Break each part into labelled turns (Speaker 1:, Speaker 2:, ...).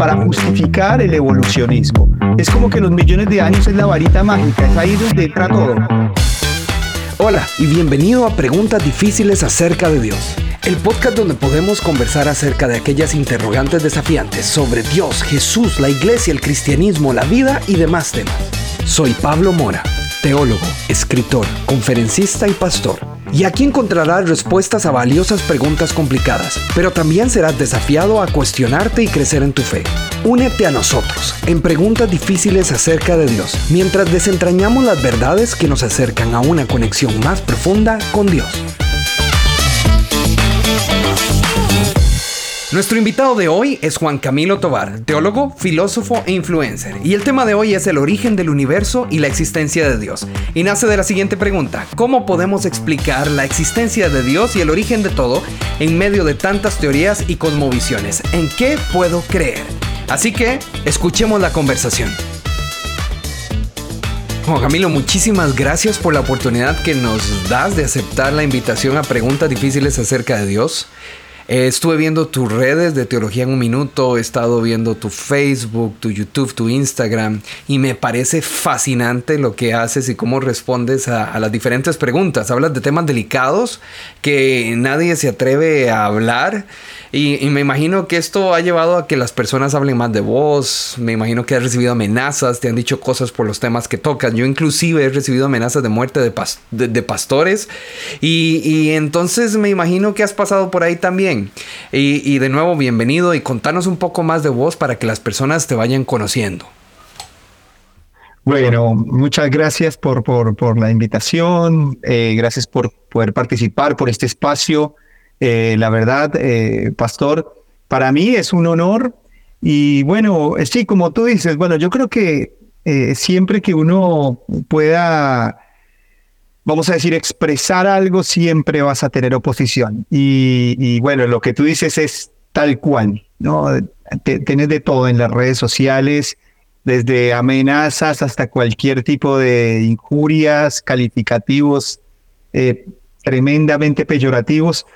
Speaker 1: para justificar el evolucionismo. Es como que los millones de años es la varita mágica, es ahí donde entra todo.
Speaker 2: Hola y bienvenido a Preguntas Difíciles acerca de Dios, el podcast donde podemos conversar acerca de aquellas interrogantes desafiantes sobre Dios, Jesús, la iglesia, el cristianismo, la vida y demás temas. Soy Pablo Mora, teólogo, escritor, conferencista y pastor y aquí encontrarás respuestas a valiosas preguntas complicadas, pero también serás desafiado a cuestionarte y crecer en tu fe. Únete a nosotros en preguntas difíciles acerca de Dios, mientras desentrañamos las verdades que nos acercan a una conexión más profunda con Dios. Nuestro invitado de hoy es Juan Camilo Tobar, teólogo, filósofo e influencer. Y el tema de hoy es el origen del universo y la existencia de Dios. Y nace de la siguiente pregunta, ¿cómo podemos explicar la existencia de Dios y el origen de todo en medio de tantas teorías y cosmovisiones? ¿En qué puedo creer? Así que, escuchemos la conversación. Juan Camilo, muchísimas gracias por la oportunidad que nos das de aceptar la invitación a preguntas difíciles acerca de Dios. Eh, estuve viendo tus redes de Teología en un Minuto, he estado viendo tu Facebook, tu YouTube, tu Instagram y me parece fascinante lo que haces y cómo respondes a, las diferentes preguntas. Hablas de temas delicados que nadie se atreve a hablar y, me imagino que esto ha llevado a que las personas hablen más de vos, me imagino que has recibido amenazas, te han dicho cosas por los temas que tocas. Yo inclusive he recibido amenazas de muerte de, pastores y, entonces me imagino que has pasado por ahí también. Y, de nuevo, bienvenido y contanos un poco más de vos para que las personas te vayan conociendo.
Speaker 1: Bueno, muchas gracias por, por, la invitación, eh, gracias por poder participar por este espacio. Eh, la verdad, eh, Pastor, para mí es un honor y bueno, sí, como tú dices, bueno, yo creo que siempre que uno pueda vamos a decir, expresar algo, siempre vas a tener oposición. Y, bueno, lo que tú dices es tal cual, ¿no? Tienes de todo en las redes sociales, desde amenazas hasta cualquier tipo de injurias, calificativos eh, tremendamente peyorativos.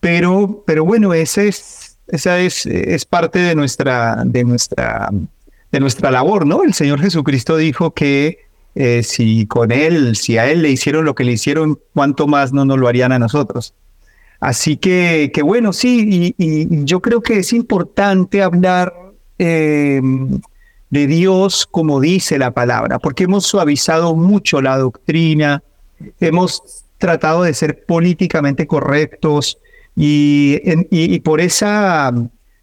Speaker 1: Pero, pero bueno, ese es, esa es, es parte de nuestra, de, nuestra, de nuestra labor, ¿no? El Señor Jesucristo dijo que eh, si con él, si a él le hicieron lo que le hicieron, cuánto más no nos lo harían a nosotros. Así que, que bueno, sí, y, yo creo que es importante hablar em, de Dios como dice la palabra, porque hemos suavizado mucho la doctrina, hemos tratado de ser políticamente correctos y, y, por esa,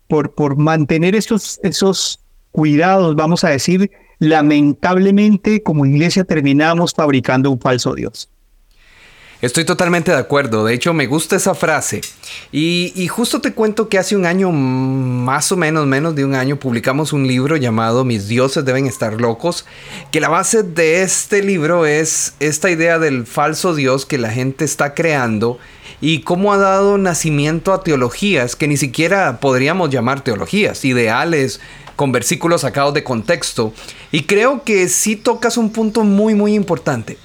Speaker 1: por, mantener esos, esos cuidados, vamos a decir, lamentablemente como iglesia terminamos fabricando un falso Dios.
Speaker 2: Estoy totalmente de acuerdo, de hecho me gusta esa frase. Y, justo te cuento que hace un año, más o menos, menos de un año, publicamos un libro llamado Mis dioses deben estar locos, que la base de este libro es esta idea del falso Dios que la gente está creando y cómo ha dado nacimiento a teologías que ni siquiera podríamos llamar teologías, ideales, con versículos sacados de contexto. Y creo que sí tocas un punto muy, muy importante.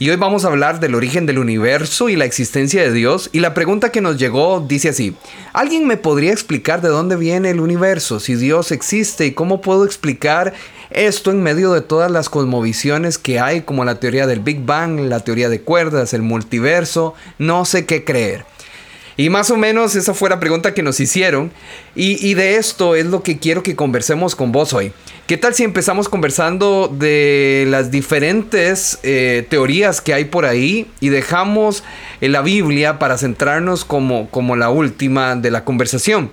Speaker 2: Y hoy vamos a hablar del origen del universo y la existencia de Dios. Y la pregunta que nos llegó dice así, ¿alguien me podría explicar de dónde viene el universo, si Dios existe y cómo puedo explicar esto en medio de todas las cosmovisiones que hay, como la teoría del Big Bang, la teoría de cuerdas, el multiverso? No sé qué creer. Y más o menos esa fue la pregunta que nos hicieron. Y, de esto es lo que quiero que conversemos con vos hoy. ¿Qué tal si empezamos conversando de las diferentes eh, teorías que hay por ahí y dejamos en la Biblia para centrarnos como, como la última de la conversación?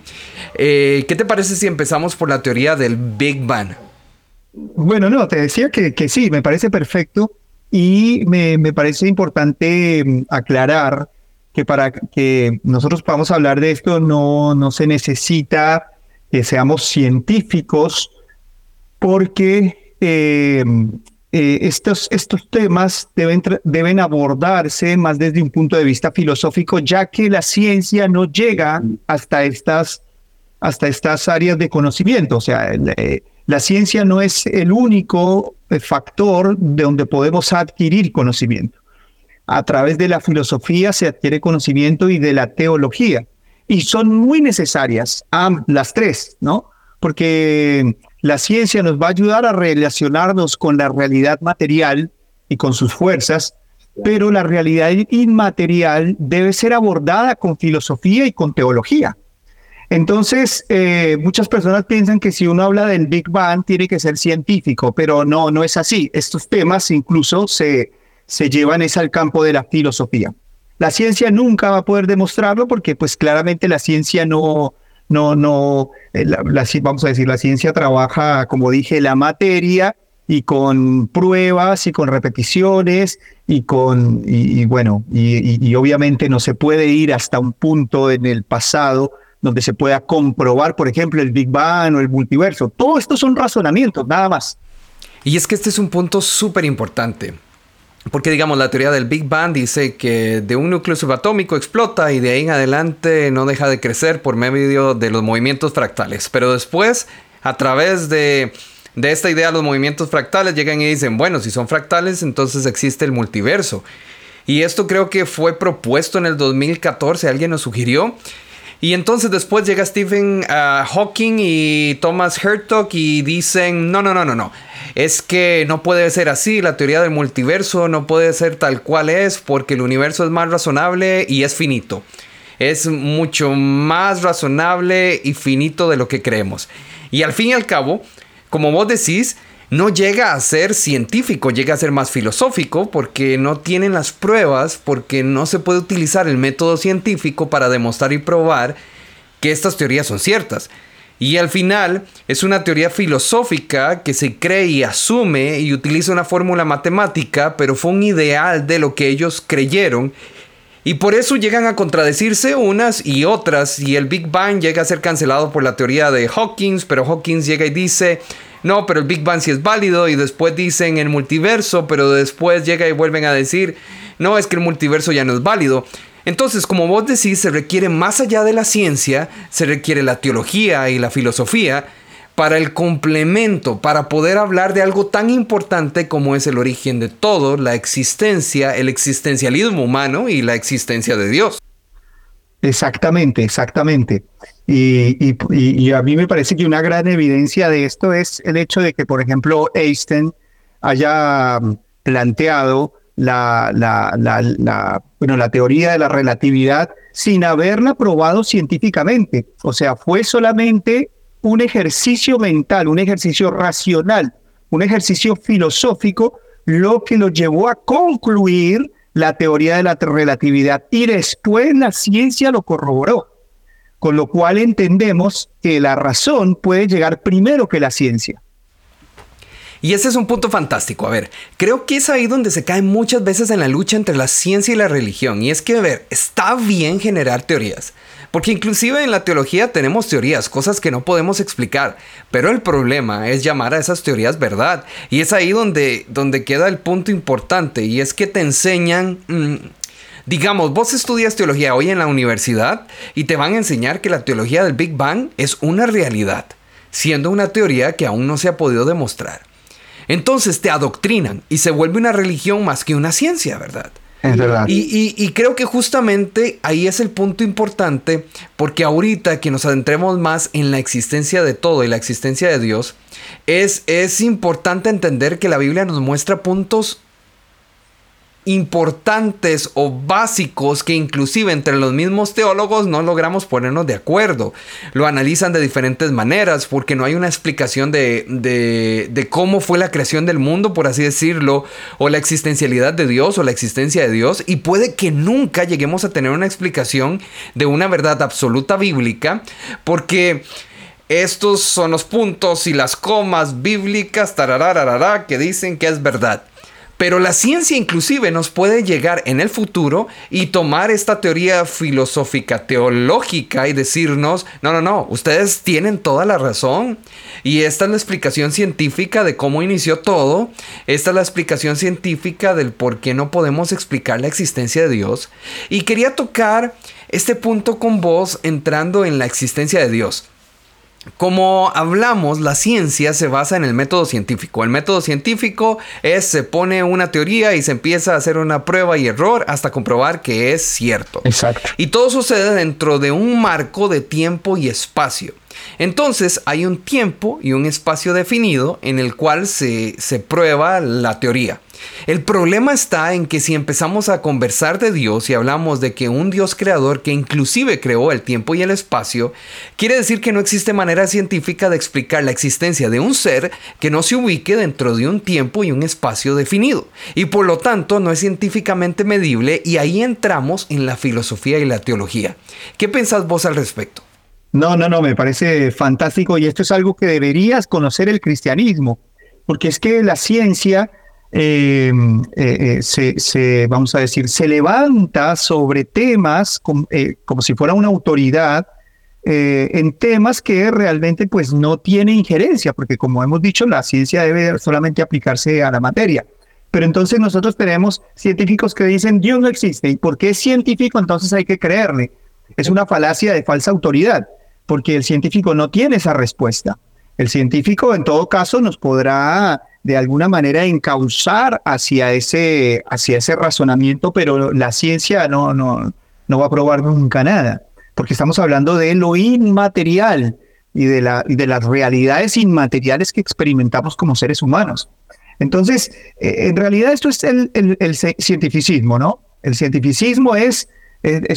Speaker 2: Eh, ¿Qué te parece si empezamos por la teoría del Big Bang?
Speaker 1: Bueno, no, te decía que, sí, me parece perfecto y me, me parece importante mm, aclarar que para que nosotros podamos hablar de esto no, no se necesita que seamos científicos porque eh, eh, estos, estos temas deben, deben abordarse más desde un punto de vista filosófico, ya que la ciencia no llega hasta estas, hasta estas áreas de conocimiento. O sea, eh, la ciencia no es el único factor de donde podemos adquirir conocimiento a través de la filosofía se adquiere conocimiento y de la teología. Y son muy necesarias las tres, ¿no? porque la ciencia nos va a ayudar a relacionarnos con la realidad material y con sus fuerzas, pero la realidad inmaterial debe ser abordada con filosofía y con teología. Entonces, eh, muchas personas piensan que si uno habla del Big Bang tiene que ser científico, pero no, no es así. Estos temas incluso se, se llevan es al campo de la filosofía. La ciencia nunca va a poder demostrarlo porque pues claramente la ciencia no, no, no, eh, vamos a decir, la ciencia trabaja, como dije, la materia y con pruebas y con repeticiones y con, y, bueno, y, obviamente no se puede ir hasta un punto en el pasado donde se pueda comprobar, por ejemplo, el Big Bang o el multiverso. Todo esto son razonamientos, nada más.
Speaker 2: Y es que este es un punto súper importante. Porque digamos, la teoría del Big Bang dice que de un núcleo subatómico explota y de ahí en adelante no deja de crecer por medio de los movimientos fractales. Pero después, a través de, de esta idea, los movimientos fractales llegan y dicen, bueno, si son fractales, entonces existe el multiverso. Y esto creo que fue propuesto en el 2014, alguien nos sugirió. Y entonces después llega Stephen ah, Hawking y Thomas Hertog y dicen, no, no, no, no, no es que no puede ser así, la teoría del multiverso no puede ser tal cual es porque el universo es más razonable y es finito. Es mucho más razonable y finito de lo que creemos. Y al fin y al cabo, como vos decís, no llega a ser científico, llega a ser más filosófico porque no tienen las pruebas, porque no se puede utilizar el método científico para demostrar y probar que estas teorías son ciertas. Y al final es una teoría filosófica que se cree y asume y utiliza una fórmula matemática, pero fue un ideal de lo que ellos creyeron. Y por eso llegan a contradecirse unas y otras. Y el Big Bang llega a ser cancelado por la teoría de Hawkins, pero Hawkins llega y dice, no, pero el Big Bang sí es válido. Y después dicen el multiverso, pero después llega y vuelven a decir, no, es que el multiverso ya no es válido. Entonces, como vos decís, se requiere más allá de la ciencia, se requiere la teología y la filosofía para el complemento, para poder hablar de algo tan importante como es el origen de todo, la existencia, el existencialismo humano y la existencia de Dios.
Speaker 1: Exactamente, exactamente. Y, a mí me parece que una gran evidencia de esto es el hecho de que, por ejemplo, Einstein haya planteado la, la, la, bueno, la teoría de la relatividad sin haberla probado científicamente. O sea, fue solamente un ejercicio mental, un ejercicio racional, un ejercicio filosófico, lo que lo llevó a concluir la teoría de la relatividad. Y después la ciencia lo corroboró. Con lo cual entendemos que la razón puede llegar primero que la ciencia.
Speaker 2: Y ese es un punto fantástico. A ver, creo que es ahí donde se cae muchas veces en la lucha entre la ciencia y la religión. Y es que, a ver, está bien generar teorías. Porque inclusive en la teología tenemos teorías, cosas que no podemos explicar. Pero el problema es llamar a esas teorías verdad. Y es ahí donde, donde queda el punto importante. Y es que te enseñan... Mm, digamos, vos estudias teología hoy en la universidad y te van a enseñar que la teología del Big Bang es una realidad, siendo una teoría que aún no se ha podido demostrar. Entonces te adoctrinan y se vuelve una religión más que una ciencia, ¿verdad?
Speaker 1: Es verdad.
Speaker 2: Y, creo que justamente ahí es el punto importante, porque ahorita que nos adentremos más en la existencia de todo y la existencia de Dios, es, es importante entender que la Biblia nos muestra puntos importantes o básicos que inclusive entre los mismos teólogos no logramos ponernos de acuerdo. Lo analizan de diferentes maneras porque no hay una explicación de, de, cómo fue la creación del mundo, por así decirlo, o la existencialidad de Dios o la existencia de Dios. Y puede que nunca lleguemos a tener una explicación de una verdad absoluta bíblica porque... Estos son los puntos y las comas bíblicas que dicen que es verdad. Pero la ciencia inclusive nos puede llegar en el futuro y tomar esta teoría filosófica, teológica y decirnos, no, no, no, ustedes tienen toda la razón. Y esta es la explicación científica de cómo inició todo. Esta es la explicación científica del por qué no podemos explicar la existencia de Dios. Y quería tocar este punto con vos entrando en la existencia de Dios. Como hablamos, la ciencia se basa en el método científico. El método científico es se pone una teoría y se empieza a hacer una prueba y error hasta comprobar que es cierto.
Speaker 1: Exacto.
Speaker 2: Y todo sucede dentro de un marco de tiempo y espacio. Entonces hay un tiempo y un espacio definido en el cual se, se prueba la teoría. El problema está en que si empezamos a conversar de Dios y hablamos de que un Dios creador que inclusive creó el tiempo y el espacio, quiere decir que no existe manera científica de explicar la existencia de un ser que no se ubique dentro de un tiempo y un espacio definido. Y por lo tanto no es científicamente medible y ahí entramos en la filosofía y la teología. ¿Qué pensás vos al respecto?
Speaker 1: No, no, no, me parece fantástico y esto es algo que deberías conocer el cristianismo, porque es que la ciencia Em, eh, eh, se, vamos a decir, se levanta sobre temas eh, como si fuera una autoridad en temas que realmente pues no tiene injerencia, porque como hemos dicho, la ciencia debe solamente aplicarse a la materia. Pero entonces nosotros tenemos científicos que dicen Dios no existe y porque es científico entonces hay que creerle. Es una falacia de falsa autoridad, porque el científico no tiene esa respuesta. El científico en todo caso nos podrá de alguna manera encauzar hacia ese, hacia ese razonamiento, pero la ciencia no, no, no va a probar nunca nada, porque estamos hablando de lo inmaterial y de, la, de las realidades inmateriales que experimentamos como seres humanos. Entonces, eh, en realidad esto es el, el, cientificismo, ¿no? El cientificismo es,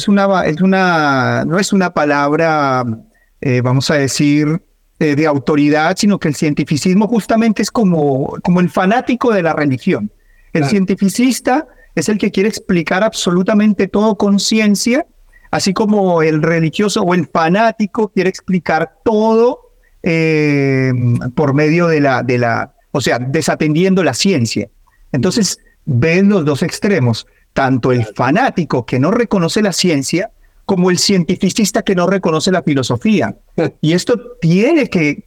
Speaker 1: una, es una, no es una palabra, eh, vamos a decir, eh, de autoridad, sino que el cientificismo justamente es como, como el fanático de la religión. El cientificista es el que quiere explicar absolutamente todo con ciencia, así como el religioso o el fanático quiere explicar todo eh, por medio de la, de la, o sea, desatendiendo la ciencia. Entonces, ven los dos extremos, tanto el fanático que no reconoce la ciencia, como el cientificista que no reconoce la filosofía. Y esto tiene que,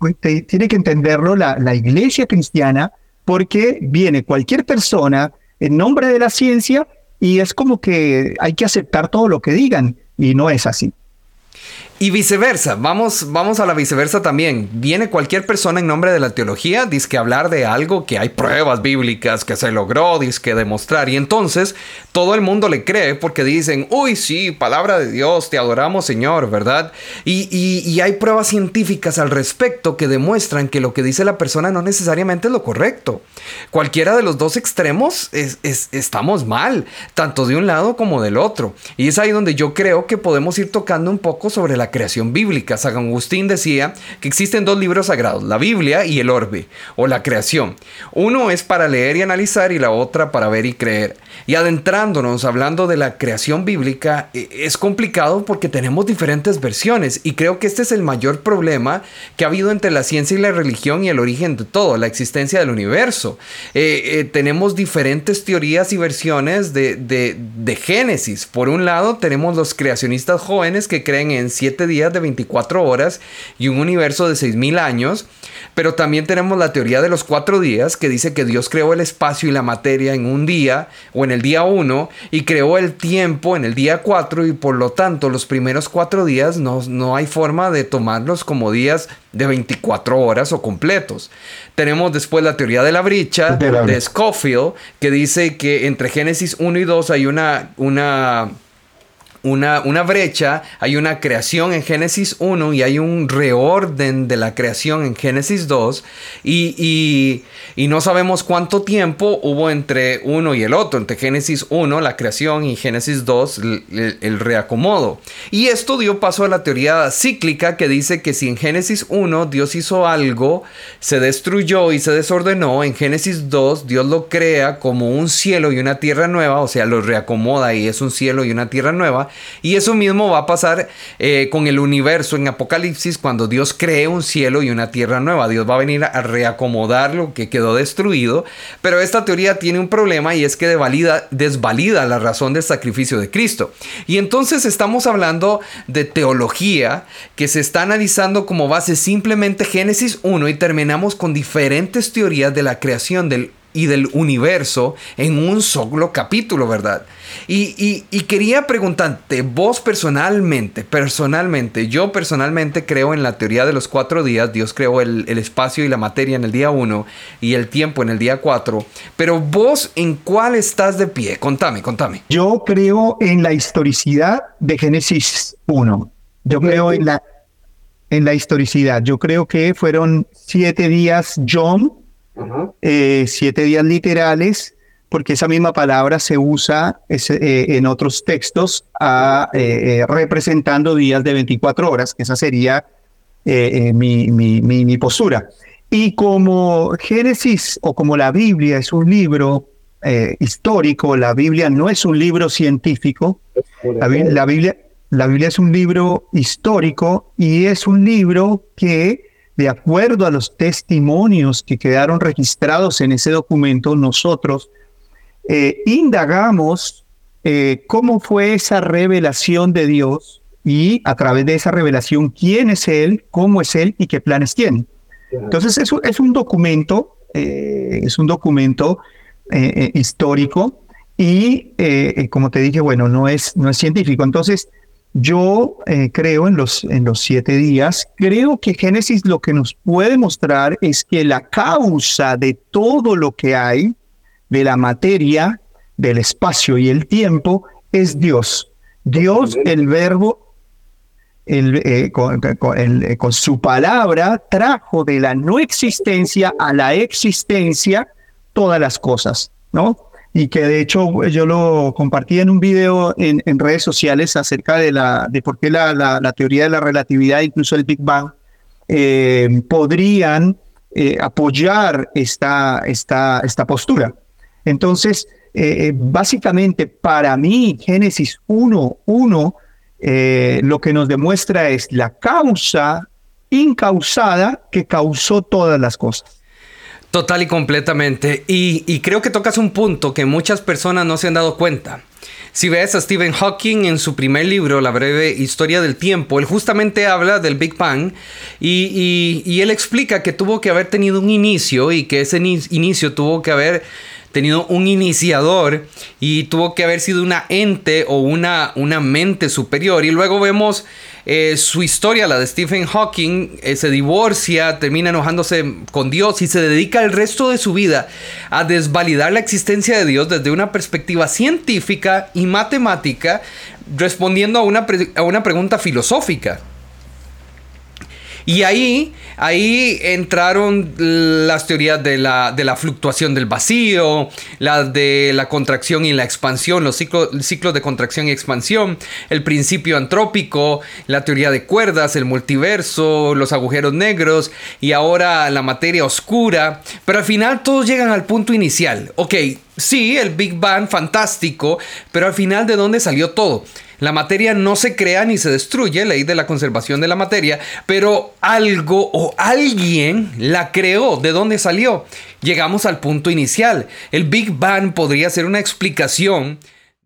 Speaker 1: tiene que entenderlo la, la iglesia cristiana porque viene cualquier persona en nombre de la ciencia y es como que hay que aceptar todo lo que digan y no es así.
Speaker 2: Y viceversa, vamos, vamos a la viceversa también. Viene cualquier persona en nombre de la teología, dice que hablar de algo que hay pruebas bíblicas que se logró, dice que demostrar. Y entonces todo el mundo le cree porque dicen, uy, sí, palabra de Dios, te adoramos Señor, ¿verdad? Y, y, hay pruebas científicas al respecto que demuestran que lo que dice la persona no necesariamente es lo correcto. Cualquiera de los dos extremos es, estamos mal, tanto de un lado como del otro. Y es ahí donde yo creo que podemos ir tocando un poco sobre la creación bíblica. San Agustín decía que existen dos libros sagrados, la Biblia y el orbe, o la creación. Uno es para leer y analizar y la otra para ver y creer. Y adentrándonos, hablando de la creación bíblica, e, es complicado porque tenemos diferentes versiones y creo que este es el mayor problema que ha habido entre la ciencia y la religión y el origen de todo, la existencia del universo. Eh, eh, tenemos diferentes teorías y versiones de, de, de Génesis. Por un lado, tenemos los creacionistas jóvenes que creen en siete días de 24 horas y un universo de 6.000 años. Pero también tenemos la teoría de los cuatro días que dice que Dios creó el espacio y la materia en un día o en el día 1 y creó el tiempo en el día 4 y por lo tanto los primeros cuatro días no, no hay forma de tomarlos como días de 24 horas o completos. Tenemos después la teoría de la brecha de, de Scofield que dice que entre Génesis 1 y 2 hay una, una una, una, brecha, hay una creación en Génesis 1 y hay un reorden de la creación en Génesis 2 y, no sabemos cuánto tiempo hubo entre uno y el otro, entre Génesis 1, la creación, y Génesis 2, el, el, reacomodo. Y esto dio paso a la teoría cíclica que dice que si en Génesis 1 Dios hizo algo, se destruyó y se desordenó, en Génesis 2 Dios lo crea como un cielo y una tierra nueva, o sea, lo reacomoda y es un cielo y una tierra nueva. Y eso mismo va a pasar eh, con el universo en Apocalipsis cuando Dios cree un cielo y una tierra nueva. Dios va a venir a reacomodar lo que quedó destruido. Pero esta teoría tiene un problema y es que desvalida la razón del sacrificio de Cristo. Y entonces estamos hablando de teología que se está analizando como base simplemente Génesis 1 y terminamos con diferentes teorías de la creación del y del universo en un solo capítulo, ¿verdad? Y, quería preguntarte, vos personalmente, personalmente, yo personalmente creo en la teoría de los cuatro días, Dios creó el, espacio y la materia en el día uno y el tiempo en el día cuatro, pero vos en cuál estás de pie? Contame, contame.
Speaker 1: Yo creo en la historicidad de Génesis 1, yo creo en la en la historicidad. Yo creo que fueron siete días John, eh, siete días literales, porque esa misma palabra se usa eh, en otros textos eh, representando días de 24 horas, esa sería mi, postura. Y como Génesis o como la Biblia es un libro histórico, la Biblia no es un libro científico, la Biblia la Biblia es un libro histórico y es un libro que, de acuerdo a los testimonios que quedaron registrados en ese documento, nosotros eh, indagamos eh, cómo fue esa revelación de Dios y a través de esa revelación quién es Él, cómo es Él y qué planes tiene. Entonces es, es un documento, eh, es un documento histórico y como te dije, bueno, no es, no es científico. Entonces, yo eh, creo en los, en los siete días, creo que Génesis lo que nos puede mostrar es que la causa de todo lo que hay, de la materia, del espacio y el tiempo, es Dios. Dios, el verbo, el, eh, con, eh, con su palabra, trajo de la no existencia a la existencia todas las cosas, ¿no? Y que de hecho yo lo compartí en un video en, redes sociales acerca de, la, de por qué la, la, teoría de la relatividad, incluso el Big Bang, eh, podrían eh, apoyar esta, esta, esta postura. Entonces, eh, básicamente para mí, Génesis 1.1 lo que nos demuestra es la causa incausada que causó todas las cosas.
Speaker 2: Total y completamente. Y, creo que tocas un punto que muchas personas no se han dado cuenta. Si ves a Stephen Hawking en su primer libro, La breve historia del tiempo, él justamente habla del Big Bang y, y él explica que tuvo que haber tenido un inicio y que ese inicio tuvo que haber tenido un iniciador y tuvo que haber sido una ente o una, una mente superior. Y luego vemos eh, su historia, la de Stephen Hawking, eh, se divorcia, termina enojándose con Dios y se dedica el resto de su vida a desvalidar la existencia de Dios desde una perspectiva científica y matemática, respondiendo a una, a una pregunta filosófica. Y ahí, ahí entraron las teorías de la, de la fluctuación del vacío, las de la contracción y la expansión, los ciclos, ciclos de contracción y expansión, el principio antrópico, la teoría de cuerdas, el multiverso, los agujeros negros y ahora la materia oscura. Pero al final todos llegan al punto inicial. Ok, sí, el Big Bang, fantástico, pero al final de dónde salió todo. La materia no se crea ni se destruye, ley de la conservación de la materia, pero algo o alguien la creó. ¿De dónde salió? Llegamos al punto inicial. El Big Bang podría ser una explicación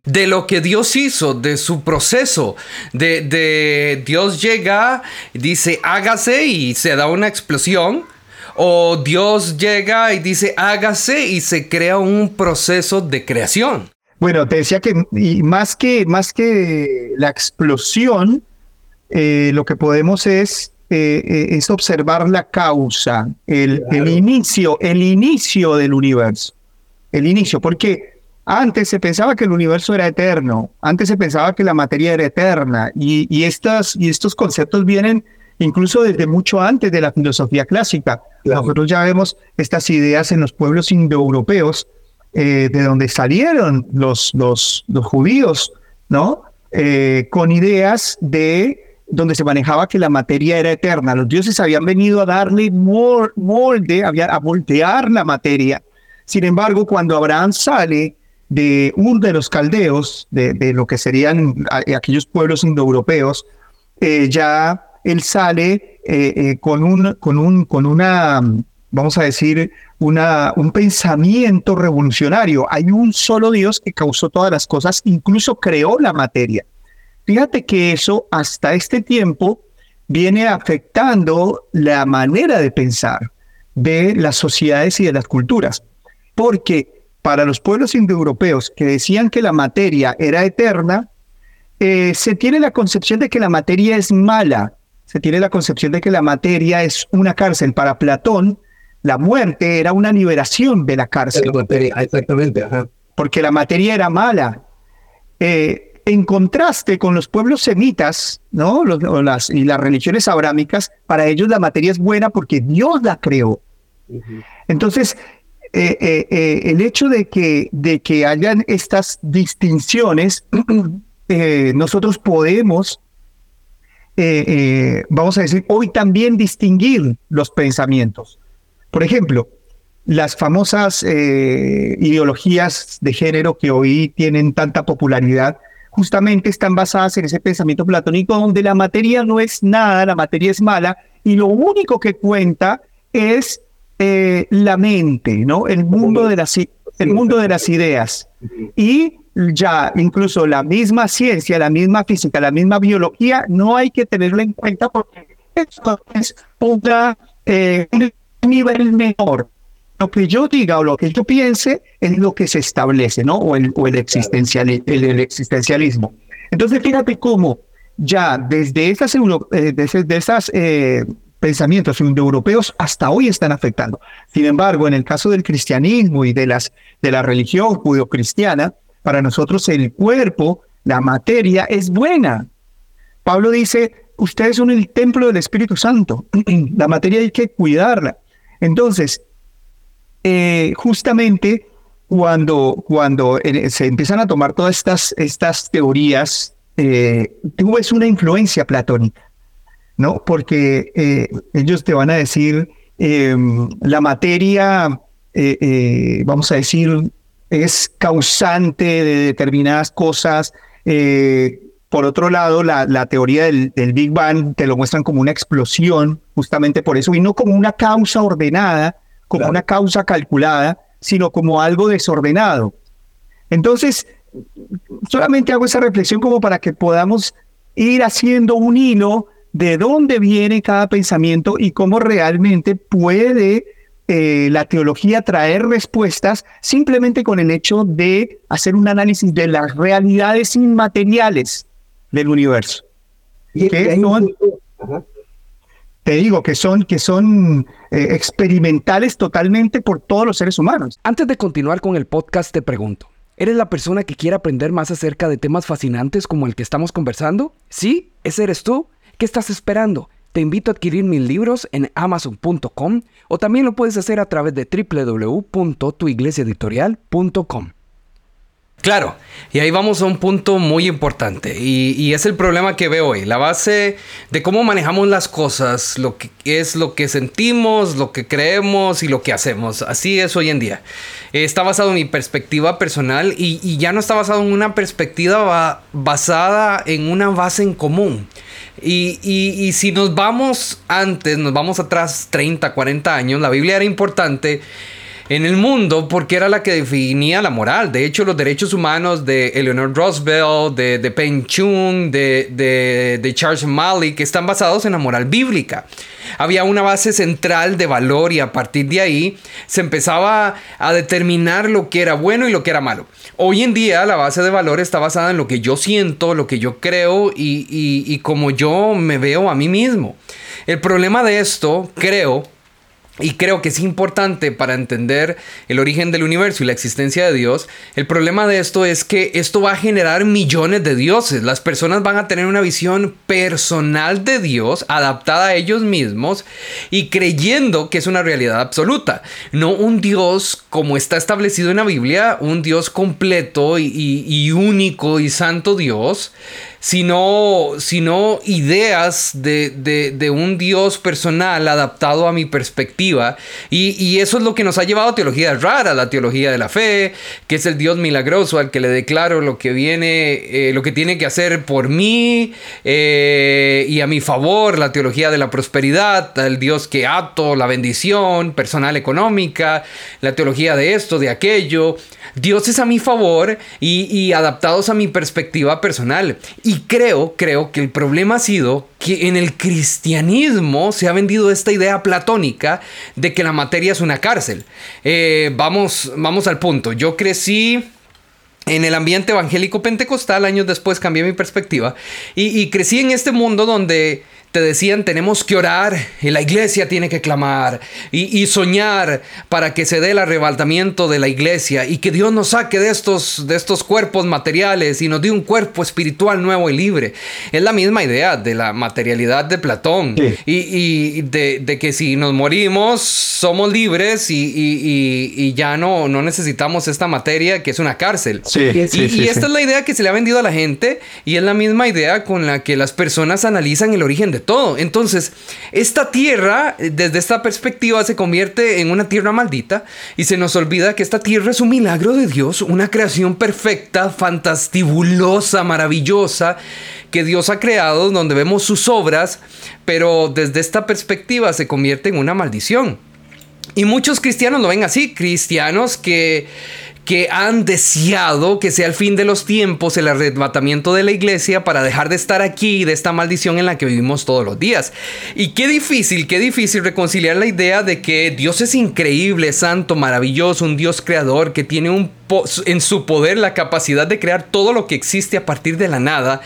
Speaker 2: de lo que Dios hizo, de su proceso, de, Dios llega, dice hágase y se da una explosión, o Dios llega y dice hágase y se crea un proceso de creación.
Speaker 1: Bueno, te decía que y más que más que la explosión, eh, lo que podemos es eh, eh, es observar la causa, el, el, inicio, el inicio del universo, el inicio, porque antes se pensaba que el universo era eterno, antes se pensaba que la materia era eterna y, y estas y estos conceptos vienen incluso desde mucho antes de la filosofía clásica. Nosotros ya vemos estas ideas en los pueblos indoeuropeos eh, de donde salieron los, los, los judíos, ¿no? Eh, con ideas de donde se manejaba que la materia era eterna. Los dioses habían venido a darle molde, a moldear la materia. Sin embargo, cuando Abraham sale de uno de los caldeos, de, de lo que serían aquellos pueblos indoeuropeos, eh, ya él sale con, un, con, un, con una, vamos a decir, una, un pensamiento revolucionario. Hay un solo Dios que causó todas las cosas, incluso creó la materia. Fíjate que eso hasta este tiempo viene afectando la manera de pensar de las sociedades y de las culturas. Porque para los pueblos indoeuropeos que decían que la materia era eterna, eh, se tiene la concepción de que la materia es mala, se tiene la concepción de que la materia es una cárcel. Para Platón, la muerte era una liberación de la cárcel.
Speaker 3: exactamente,
Speaker 1: Porque la materia era mala. Eh, en contraste con los pueblos semitas, ¿no? las, y las religiones abrámicas, para ellos la materia es buena porque Dios la creó. Entonces, eh, eh, eh, el hecho de que, de que hayan estas distinciones, nosotros podemos, vamos a decir, hoy también distinguir los pensamientos. Por ejemplo, las famosas ideologías de género que hoy tienen tanta popularidad, justamente están basadas en ese pensamiento platónico donde la materia no es nada, la materia es mala y lo único que cuenta es eh, la mente, ¿no? El mundo de las, el mundo de las ideas. Y ya incluso la misma ciencia, la misma física, la misma biología, no hay que tenerla en cuenta porque esto es eh, un nivel menor. Lo que yo diga o lo que yo piense es lo que se establece, ¿no? O el, o el, el, existencialismo. Entonces, fíjate cómo ya desde esas, eh, desde, esas pensamientos indoeuropeos hasta hoy están afectando. Sin embargo, en el caso del cristianismo y de, las, de la religión judio-cristiana, para nosotros el cuerpo, la materia es buena. Pablo dice, ustedes son el templo del Espíritu Santo, la materia hay que cuidarla. Entonces, eh, justamente cuando, cuando eh, se empiezan a tomar todas estas, estas teorías, eh, tú ves una influencia platónica. ¿no? Porque eh, ellos te van a decir, em, la materia, vamos a decir, es causante de determinadas cosas. por otro lado, la, teoría del, Big Bang te lo muestran como una explosión, justamente por eso, y no como una causa ordenada, como una causa calculada, sino como algo desordenado. Entonces, solamente hago esa reflexión como para que podamos ir haciendo un hilo de dónde viene cada pensamiento y cómo realmente puede eh, la teología traer respuestas simplemente con el hecho de hacer un análisis de las realidades inmateriales del universo. Y te digo que son, que son eh, experimentales totalmente por todos los seres humanos.
Speaker 2: Antes de continuar con el podcast, te pregunto, ¿eres la persona que quiere aprender más acerca de temas fascinantes como el que estamos conversando? ¿Sí? ¿Ese eres tú? ¿Qué estás esperando? Te invito a adquirir mis libros en amazon.com o también lo puedes hacer a través de www.tuiglesiaeditorial.com. Claro, y ahí vamos a un punto muy importante y, es el problema que veo hoy, la base de cómo manejamos las cosas, lo que es lo que sentimos, lo que creemos y lo que hacemos. Así es hoy en día. está basado en mi perspectiva personal y, y, ya no está basado en una perspectiva basada en una base en común. Y, si nos vamos antes, nos vamos atrás 30, 40 años, la Biblia era importante en el mundo porque era la que definía la moral. De hecho, los derechos humanos de Eleanor Roosevelt, de, de Pen Chung, de, de, de Charles Malik, están basados en la moral bíblica había una base central de valor y a partir de ahí se empezaba a determinar lo que era bueno y lo que era malo. Hoy en día la base de valor está basada en lo que yo siento, lo que yo creo y, y, como yo me veo a mí mismo. El problema de esto, creo, y creo que es importante para entender el origen del universo y la existencia de Dios. El problema de esto es que esto va a generar millones de dioses. Las personas van a tener una visión personal de Dios adaptada a ellos mismos y creyendo que es una realidad absoluta. No un Dios como está establecido en la Biblia, un Dios completo y, único y santo Dios sino, sino ideas de, un Dios personal adaptado a mi perspectiva. Y, eso es lo que nos ha llevado a teologías raras, la teología de la fe, que es el Dios milagroso al que le declaro lo que viene, eh, lo que tiene que hacer por mí eh, y a mi favor, la teología de la prosperidad, el Dios que ato, la bendición personal económica, la teología de esto, de aquello. Dios es a mi favor y, adaptados a mi perspectiva personal. Y creo, creo que el problema ha sido que en el cristianismo se ha vendido esta idea platónica de que la materia es una cárcel. Eh, vamos, vamos al punto. Yo crecí en el ambiente evangélico pentecostal, años después cambié mi perspectiva y, y crecí en este mundo donde te decían tenemos que orar y la iglesia tiene que clamar y, soñar para que se dé el arrebatamiento de la iglesia y que Dios nos saque de estos, de estos cuerpos materiales y nos dé un cuerpo espiritual nuevo y libre. Es la misma idea de la materialidad de Platón y, de, que si nos morimos somos libres y, ya no, no necesitamos esta materia que es una cárcel. y, esta es la idea que se le ha vendido a la gente y es la misma idea con la que las personas analizan el origen de todo. Entonces, esta tierra, desde esta perspectiva, se convierte en una tierra maldita y se nos olvida que esta tierra es un milagro de Dios, una creación perfecta, fantastibulosa, maravillosa, que Dios ha creado, donde vemos sus obras, pero desde esta perspectiva se convierte en una maldición. Y muchos cristianos lo ven así, cristianos que que han deseado que sea el fin de los tiempos, el arrebatamiento de la iglesia para dejar de estar aquí, de esta maldición en la que vivimos todos los días. Y qué difícil, qué difícil reconciliar la idea de que Dios es increíble, santo, maravilloso, un Dios creador que tiene un en su poder la capacidad de crear todo lo que existe a partir de la nada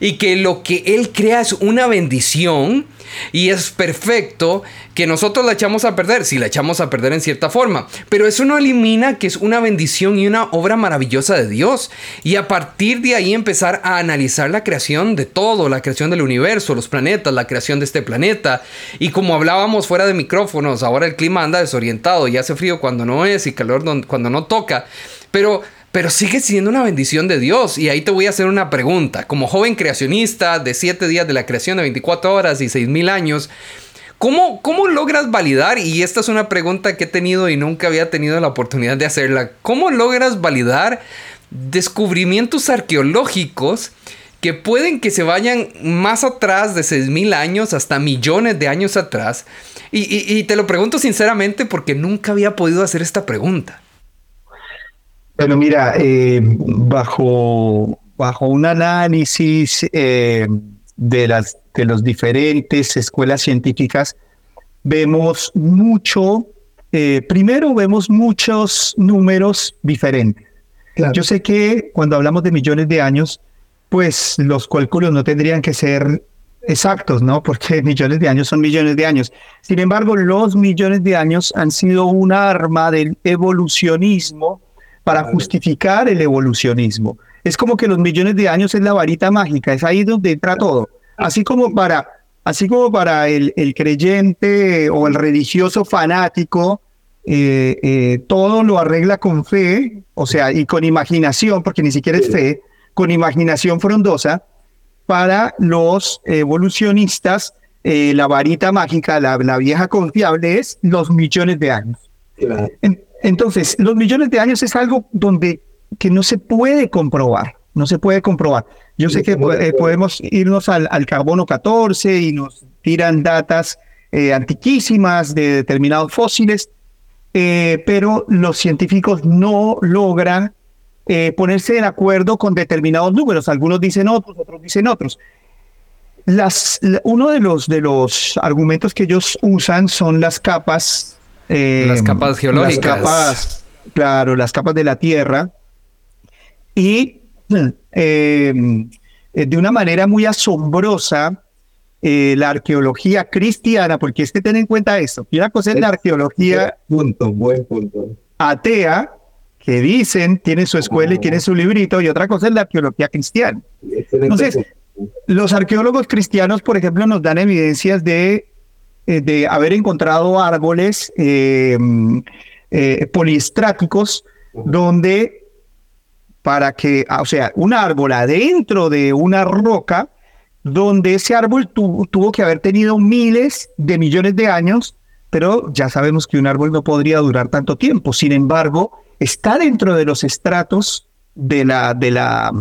Speaker 2: y que lo que Él crea es una bendición y es perfecto que nosotros la echamos a perder, si la echamos a perder en cierta forma, pero eso no elimina que es una bendición y una obra maravillosa de Dios y a partir de ahí empezar a analizar la creación de todo, la creación del universo, los planetas, la creación de este planeta y como hablábamos fuera de micrófonos, ahora el clima anda desorientado y hace frío cuando no es y calor cuando no toca, pero pero sigue siendo una bendición de Dios. Y ahí te voy a hacer una pregunta. Como joven creacionista de 7 días de la creación de 24 horas y 6 mil años, ¿cómo, ¿cómo logras validar? Y esta es una pregunta que he tenido y nunca había tenido la oportunidad de hacerla. ¿Cómo logras validar descubrimientos arqueológicos? que pueden que se vayan más atrás de 6.000 años, hasta millones de años atrás. y, te lo pregunto sinceramente porque nunca había podido hacer esta pregunta.
Speaker 1: Bueno, mira, eh, bajo, bajo un análisis eh, de, las, de las diferentes escuelas científicas, vemos mucho, eh, primero vemos muchos números diferentes. Yo sé que cuando hablamos de millones de años, pues los cálculos no tendrían que ser exactos, ¿no? Porque millones de años son millones de años. Sin embargo, los millones de años han sido un arma del evolucionismo para justificar el evolucionismo. Es como que los millones de años es la varita mágica, es ahí donde entra todo. Así como para, así como para el, el creyente o el religioso fanático, eh, eh, todo lo arregla con fe, o sea, y con imaginación, porque ni siquiera es fe, con imaginación frondosa, para los evolucionistas, eh, la varita mágica, la, la, vieja confiable es los millones de años. Entonces, los millones de años es algo donde que no se puede comprobar, no se puede comprobar. Yo sé que eh, podemos irnos al, carbono 14 y nos tiran datas eh, antiquísimas de determinados fósiles, eh, pero los científicos no logran ponerse de acuerdo con determinados números. Algunos dicen otros, otros dicen otros. Las, uno de los, de los argumentos que ellos usan son las capas
Speaker 2: eh, las capas geológicas.
Speaker 1: Las capas, claro, las capas de la Tierra. Y eh, de una manera muy asombrosa, eh, la arqueología cristiana, porque es que ten en cuenta esto, una cosa es la arqueología
Speaker 3: punto, buen punto.
Speaker 1: atea, que dicen, tiene su escuela y tiene su librito, y otra cosa es la arqueología cristiana. Entonces, los arqueólogos cristianos, por ejemplo, nos dan evidencias de eh, de haber encontrado árboles eh, eh, poliestráticos donde para que, ah, o sea, un árbol adentro de una roca, donde ese árbol tuvo que haber tenido miles de millones de años, pero ya sabemos que un árbol no podría durar tanto tiempo. Sin embargo, está dentro de los estratos de la, de la,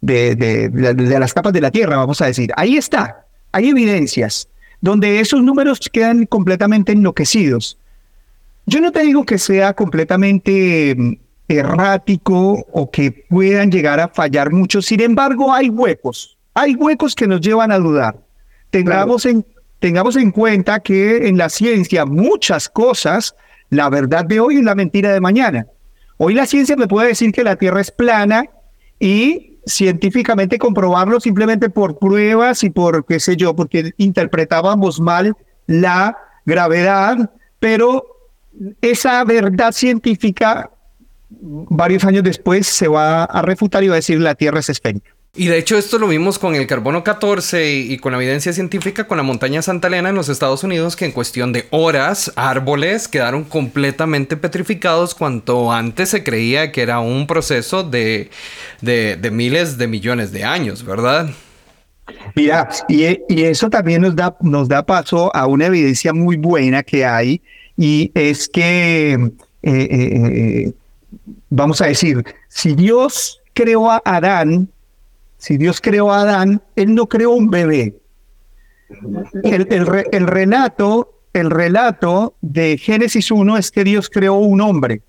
Speaker 1: de, de las capas de la Tierra, vamos a decir. Ahí está, hay evidencias donde esos números quedan completamente enloquecidos. Yo no te digo que sea completamente mm, errático o que puedan llegar a fallar mucho, sin embargo hay huecos, hay huecos que nos llevan a dudar. Tengamos, en, tengamos en cuenta que en la ciencia muchas cosas, la verdad de hoy es la mentira de mañana. Hoy la ciencia me puede decir que la Tierra es plana y científicamente comprobarlo simplemente por pruebas y por qué sé yo, porque interpretábamos mal la gravedad, pero esa verdad científica varios años después se va a refutar y va a decir la Tierra es esférica.
Speaker 2: Y de hecho esto lo vimos con el carbono 14 y, con la evidencia científica con la montaña Santa Elena en los Estados Unidos que en cuestión de horas árboles quedaron completamente petrificados cuanto antes se creía que era un proceso de, de, miles de millones de años, ¿verdad?
Speaker 1: Mira, y, eso también nos da, nos da paso a una evidencia muy buena que hay y es que, eh, eh, eh, vamos a decir, si Dios creó a Adán, si Dios creó a Adán, Él no creó un bebé. El, el, relato, el relato de Génesis 1 es que Dios creó un hombre.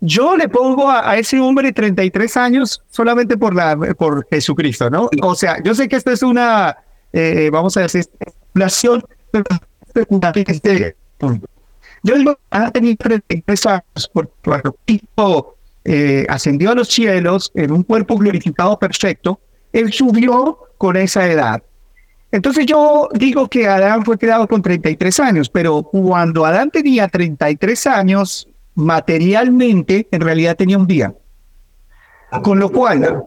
Speaker 1: Yo le pongo a, ese hombre 33 años solamente por, la, por Jesucristo, ¿no? O sea, yo sé que esto es una, eh, vamos a decir, especulación, yo digo, ha tenido 33 años por tipo eh, ascendió a los cielos en un cuerpo glorificado perfecto, él subió con esa edad. Entonces yo digo que Adán fue creado con 33 años, pero cuando Adán tenía 33 años, materialmente, en realidad tenía un día. Con lo cual,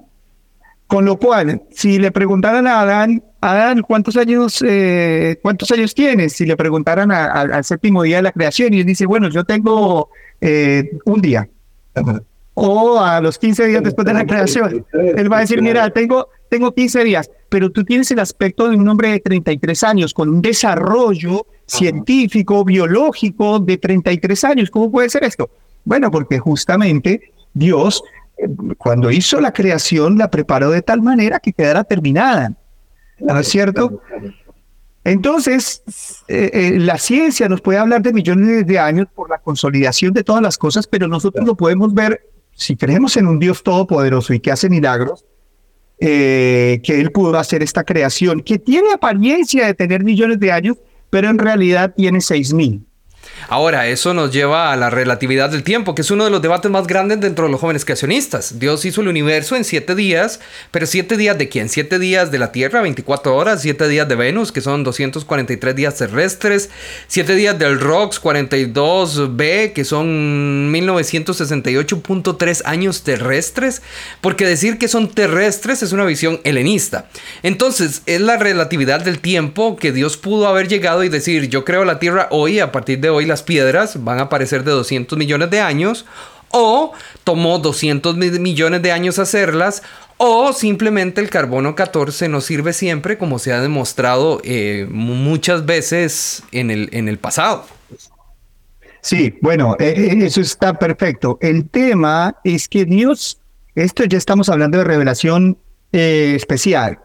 Speaker 1: con lo cual, si le preguntaran a Adán, Adán, ¿cuántos años, eh, ¿cuántos años tienes? Si le preguntaran al séptimo día de la creación y él dice, bueno, yo tengo eh, un día. O a los 15 días después de la creación. Él va a decir, mira, tengo, tengo 15 días, pero tú tienes el aspecto de un hombre de 33 años con un desarrollo científico, biológico de 33 años. ¿Cómo puede ser esto? Bueno, porque justamente Dios cuando hizo la creación, la preparó de tal manera que quedara terminada. ¿No es cierto? Entonces, eh, eh, la ciencia nos puede hablar de millones de años por la consolidación de todas las cosas, pero nosotros lo podemos ver, si creemos en un Dios todopoderoso y que hace milagros, eh, que Él pudo hacer esta creación, que tiene apariencia de tener millones de años, pero en realidad tiene seis mil.
Speaker 2: Ahora, eso nos lleva a la relatividad del tiempo, que es uno de los debates más grandes dentro de los jóvenes creacionistas. Dios hizo el universo en siete días, pero siete días de quién? Siete días de la Tierra, 24 horas, siete días de Venus, que son 243 días terrestres, siete días del ROX 42b, que son 1968.3 años terrestres, porque decir que son terrestres es una visión helenista. Entonces, es la relatividad del tiempo que Dios pudo haber llegado y decir, yo creo la Tierra hoy, a partir de hoy las piedras van a aparecer de 200 millones de años, o tomó 200 millones de años hacerlas, o simplemente el carbono 14 no sirve siempre como se ha demostrado eh, muchas veces en el, en el pasado.
Speaker 1: Sí, bueno, eh, eh, eso está perfecto. El tema es que Dios, esto ya estamos hablando de revelación especial,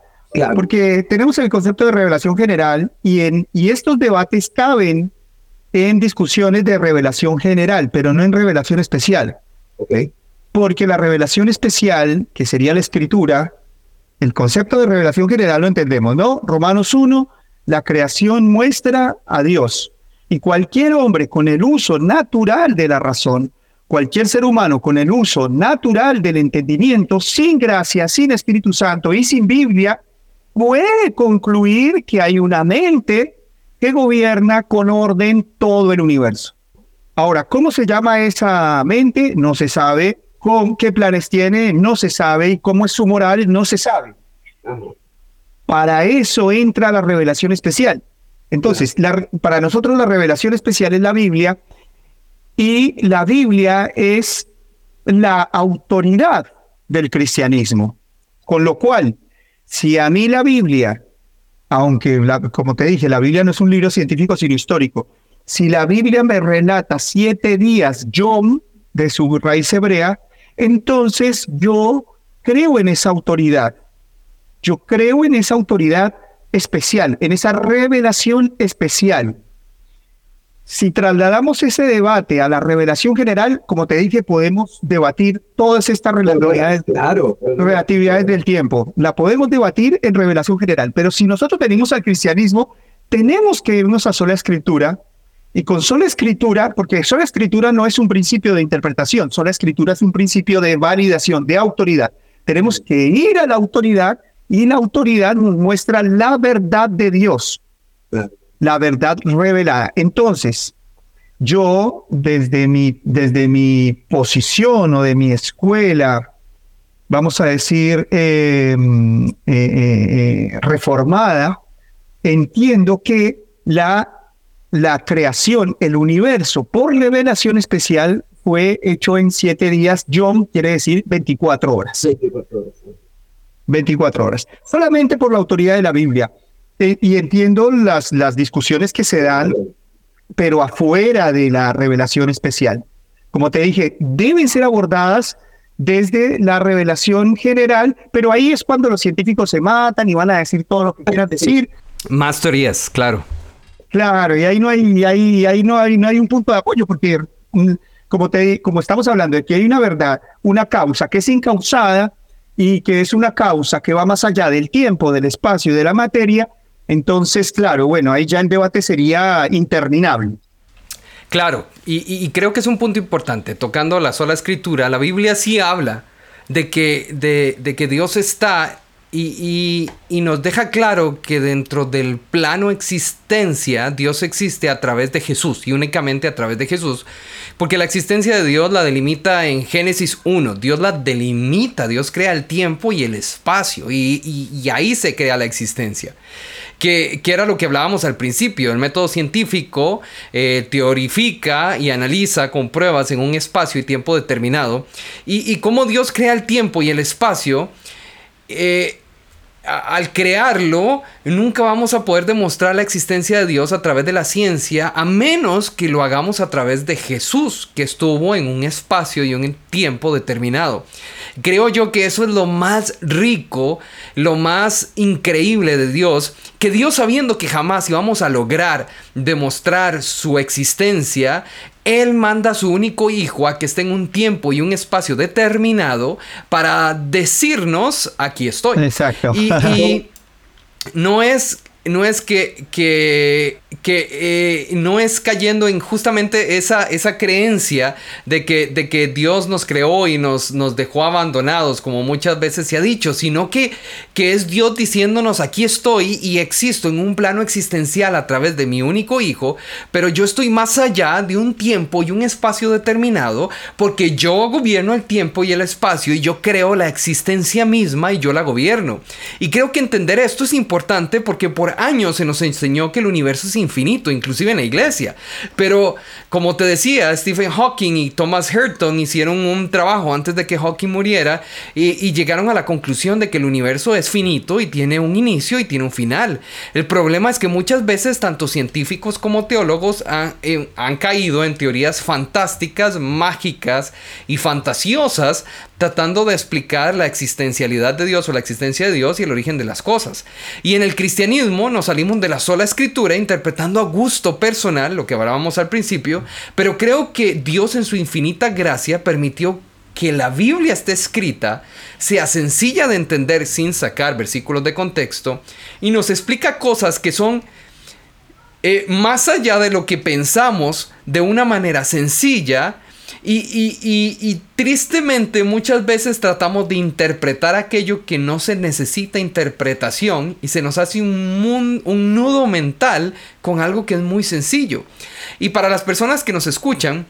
Speaker 1: porque tenemos el concepto de revelación general y, en, y estos debates caben en discusiones de revelación general, pero no en revelación especial. Porque la revelación especial, que sería la escritura, el concepto de revelación general lo entendemos, ¿no? Romanos 1, la creación muestra a Dios. Y cualquier hombre con el uso natural de la razón, cualquier ser humano con el uso natural del entendimiento, sin gracia, sin Espíritu Santo y sin Biblia, puede concluir que hay una mente que gobierna con orden todo el universo. Ahora, ¿cómo se llama esa mente? No se sabe. ¿Con qué planes tiene? No se sabe. ¿Y cómo es su moral? No se sabe. Para eso entra la revelación especial. Entonces, para nosotros la revelación especial es la Biblia y la Biblia es la autoridad del cristianismo. Con lo cual, si a mí la Biblia aunque, como te dije, la Biblia no es un libro científico, sino histórico. Si la Biblia me relata siete días Yom de su raíz hebrea, entonces yo creo en esa autoridad. Yo creo en esa autoridad especial, en esa revelación especial. Si trasladamos ese debate a la revelación general, como te dije, podemos debatir todas estas relatividades, claro, relatividades del tiempo. La podemos debatir en revelación general, pero si nosotros venimos al cristianismo, tenemos que irnos a sola escritura y con sola escritura, porque sola escritura no es un principio de interpretación, sola escritura es un principio de validación, de autoridad. Tenemos que ir a la autoridad y la autoridad nos muestra la verdad de Dios, la verdad revelada. Entonces, yo desde mi, desde mi posición o de mi escuela, vamos a decir, em, eh, eh, eh, reformada, entiendo que la, la creación, el universo, por revelación especial, fue hecho en siete días. John quiere decir 24 horas. 24 horas. 24 horas. Solamente por la autoridad de la Biblia. Y entiendo las, las discusiones que se dan, pero afuera de la revelación especial. Como te dije, deben ser abordadas desde la revelación general, pero ahí es cuando los científicos se matan y van a decir todo lo que quieran decir.
Speaker 2: Más teorías, claro.
Speaker 1: Claro, y ahí no hay, ahí, ahí no hay, no hay un punto de apoyo, porque mm, como, te, como estamos hablando de que hay una verdad, una causa que es incausada y que es una causa que va más allá del tiempo, del espacio y de la materia, entonces, claro, bueno, ahí ya el debate sería interminable.
Speaker 2: Claro, y, creo que es un punto importante, tocando la sola escritura, la Biblia sí habla de que, de, que Dios está y, nos deja claro que dentro del plano existencia, Dios existe a través de Jesús y únicamente a través de Jesús, porque la existencia de Dios la delimita en Génesis 1, Dios la delimita, Dios crea el tiempo y el espacio y, ahí se crea la existencia. Que, era lo que hablábamos al principio, el método científico eh, teorifica y analiza con pruebas en un espacio y tiempo determinado, y, y cómo Dios crea el tiempo y el espacio, eh, al crearlo, nunca vamos a poder demostrar la existencia de Dios a través de la ciencia, a menos que lo hagamos a través de Jesús, que estuvo en un espacio y un tiempo determinado. Creo yo que eso es lo más rico, lo más increíble de Dios, que Dios sabiendo que jamás íbamos a lograr demostrar su existencia, él manda a su único hijo a que esté en un tiempo y un espacio determinado para decirnos, aquí estoy.
Speaker 1: Exacto.
Speaker 2: Y, y no es no es que, que, que eh, no es cayendo en justamente esa, esa creencia de que, de que Dios nos creó y nos, nos dejó abandonados, como muchas veces se ha dicho, sino que, que es Dios diciéndonos, aquí estoy y existo en un plano existencial a través de mi único hijo, pero yo estoy más allá de un tiempo y un espacio determinado, porque yo gobierno el tiempo y el espacio y yo creo la existencia misma y yo la gobierno. Y creo que entender esto es importante porque por años se nos enseñó que el universo es infinito, inclusive en la iglesia. Pero como te decía, Stephen Hawking y Thomas Herton hicieron un trabajo antes de que Hawking muriera y, llegaron a la conclusión de que el universo es finito y tiene un inicio y tiene un final. El problema es que muchas veces tanto científicos como teólogos han, eh, han caído en teorías fantásticas, mágicas y fantasiosas tratando de explicar la existencialidad de Dios o la existencia de Dios y el origen de las cosas. Y en el cristianismo nos salimos de la sola escritura interpretando a gusto personal, lo que hablábamos al principio, pero creo que Dios en su infinita gracia permitió que la Biblia esté escrita, sea sencilla de entender sin sacar versículos de contexto, y nos explica cosas que son eh, más allá de lo que pensamos de una manera sencilla, y, tristemente muchas veces tratamos de interpretar aquello que no se necesita interpretación y se nos hace un, un nudo mental con algo que es muy sencillo. Y para las personas que nos escuchan,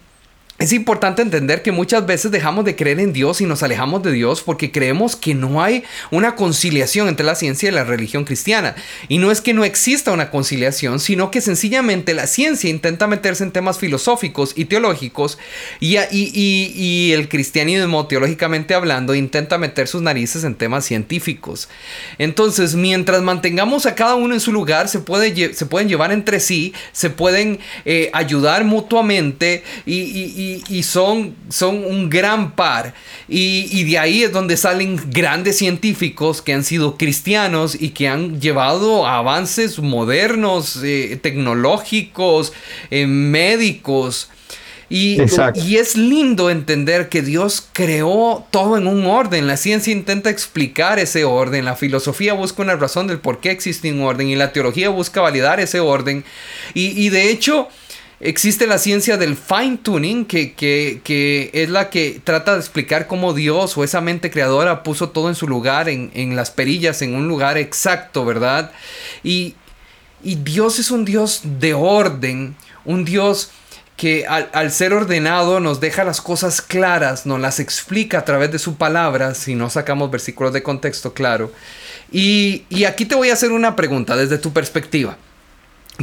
Speaker 2: es importante entender que muchas veces dejamos de creer en Dios y nos alejamos de Dios porque creemos que no hay una conciliación entre la ciencia y la religión cristiana. Y no es que no exista una conciliación, sino que sencillamente la ciencia intenta meterse en temas filosóficos y teológicos y, el cristianismo, teológicamente hablando, intenta meter sus narices en temas científicos. Entonces, mientras mantengamos a cada uno en su lugar, se, puede, se pueden llevar entre sí, se pueden eh, ayudar mutuamente y y, son, son un gran par. Y, de ahí es donde salen grandes científicos que han sido cristianos y que han llevado avances modernos, eh, tecnológicos, eh, médicos. Y, y, es lindo entender que Dios creó todo en un orden. La ciencia intenta explicar ese orden. La filosofía busca una razón del por qué existe un orden. Y la teología busca validar ese orden. Y, y de hecho, existe la ciencia del fine tuning, que, que, es la que trata de explicar cómo Dios o esa mente creadora puso todo en su lugar, en, en las perillas, en un lugar exacto, ¿verdad? Y, y Dios es un Dios de orden, un Dios que al, ser ordenado nos deja las cosas claras, nos las explica a través de su palabra, si no sacamos versículos de contexto, claro. Y, y aquí te voy a hacer una pregunta desde tu perspectiva.